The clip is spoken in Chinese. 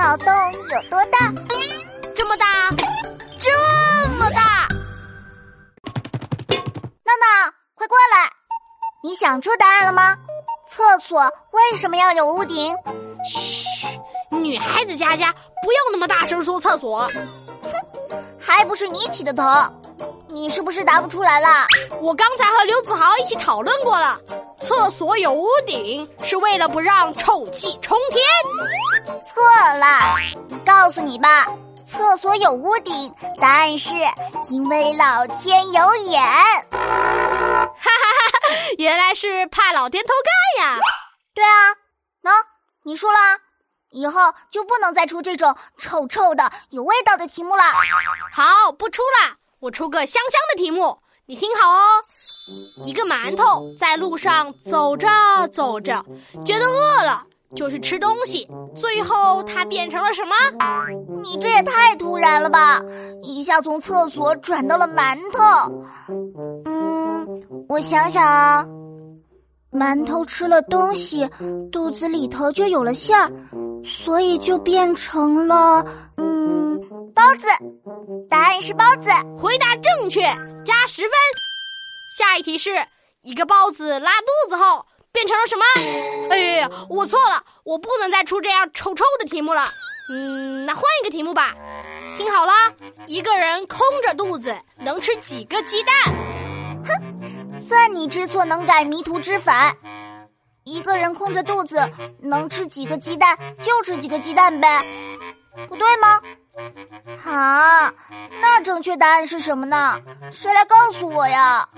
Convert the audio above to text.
脑洞有多大？这么大，这么大！闹闹，快过来！你想出答案了吗？厕所为什么要有屋顶？嘘，女孩子家家不要那么大声说厕所。哼，还不是你起的头。你是不是答不出来了？我刚才和刘子豪一起讨论过了，厕所有屋顶是为了不让臭气冲天。错了，告诉你吧，厕所有屋顶，答案是因为老天有眼。哈哈哈哈！原来是怕老天偷看呀。对啊，喏，你输了，以后就不能再出这种臭臭的、有味道的题目了。好，不出了。我出个香香的题目，你听好哦。一个馒头在路上走着走着，觉得饿了，就是吃东西，最后它变成了什么？你这也太突然了吧！一下从厕所转到了馒头。嗯，我想想啊，馒头吃了东西，肚子里头就有了馅儿，所以就变成了嗯包子。答案是包子，回答正确，加十分。下一题是一个包子拉肚子后变成了什么？哎呀，我错了，我不能再出这样臭臭的题目了。嗯，那换一个题目吧。听好了，一个人空着肚子能吃几个鸡蛋？哼，算你知错能改，迷途知返。一个人空着肚子能吃几个鸡蛋，就吃几个鸡蛋呗，不对吗？啊，那正确答案是什么呢？谁来告诉我呀？